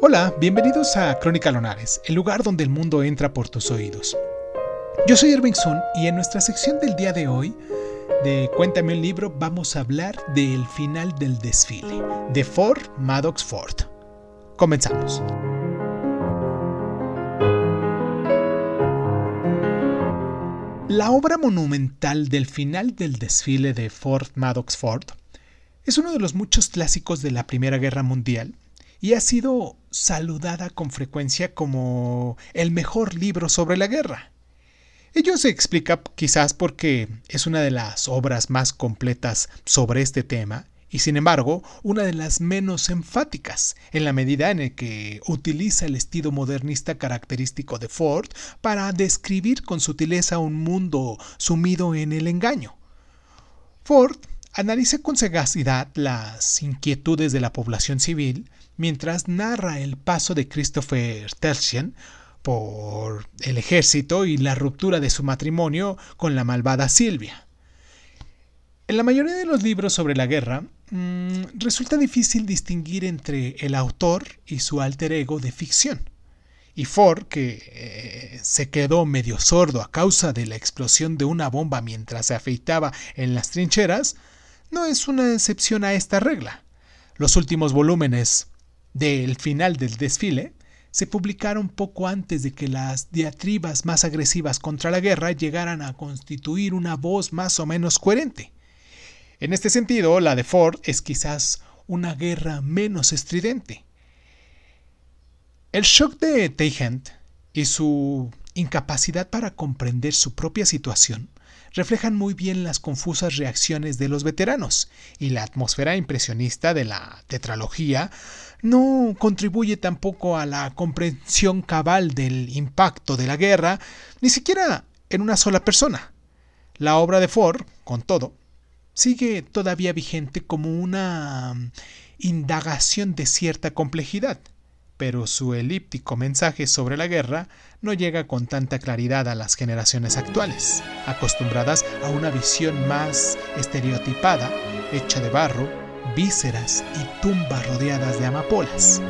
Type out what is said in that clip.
Hola, bienvenidos a Crónica Lonares, el lugar donde el mundo entra por tus oídos. Yo soy Irving Sun y en nuestra sección del día de hoy de Cuéntame un libro vamos a hablar del final del desfile de Ford Maddox Ford. Comenzamos. La obra monumental del final del desfile de Ford Maddox Ford es uno de los muchos clásicos de la Primera Guerra Mundial y ha sido saludada con frecuencia como el mejor libro sobre la guerra. Ello se explica quizás porque es una de las obras más completas sobre este tema y sin embargo una de las menos enfáticas, en la medida en que utiliza el estilo modernista característico de Ford para describir con sutileza un mundo sumido en el engaño. Ford analiza con sagacidad las inquietudes de la población civil mientras narra el paso de Christopher Tertian por el ejército y la ruptura de su matrimonio con la malvada Silvia. En la mayoría de los libros sobre la guerra, mm, resulta difícil distinguir entre el autor y su alter ego de ficción. Y Ford, que eh, se quedó medio sordo a causa de la explosión de una bomba mientras se afeitaba en las trincheras, no es una excepción a esta regla. Los últimos volúmenes del final del desfile se publicaron poco antes de que las diatribas más agresivas contra la guerra llegaran a constituir una voz más o menos coherente. En este sentido, la de Ford es quizás una guerra menos estridente. El shock de Tayhent y su incapacidad para comprender su propia situación reflejan muy bien las confusas reacciones de los veteranos, y la atmósfera impresionista de la tetralogía no contribuye tampoco a la comprensión cabal del impacto de la guerra, ni siquiera en una sola persona. La obra de Ford, con todo, sigue todavía vigente como una mm, indagación de cierta complejidad, pero su elíptico mensaje sobre la guerra no llega con tanta claridad a las generaciones actuales, acostumbradas a una visión más estereotipada, hecha de barro, vísceras y tumbas rodeadas de amapolas.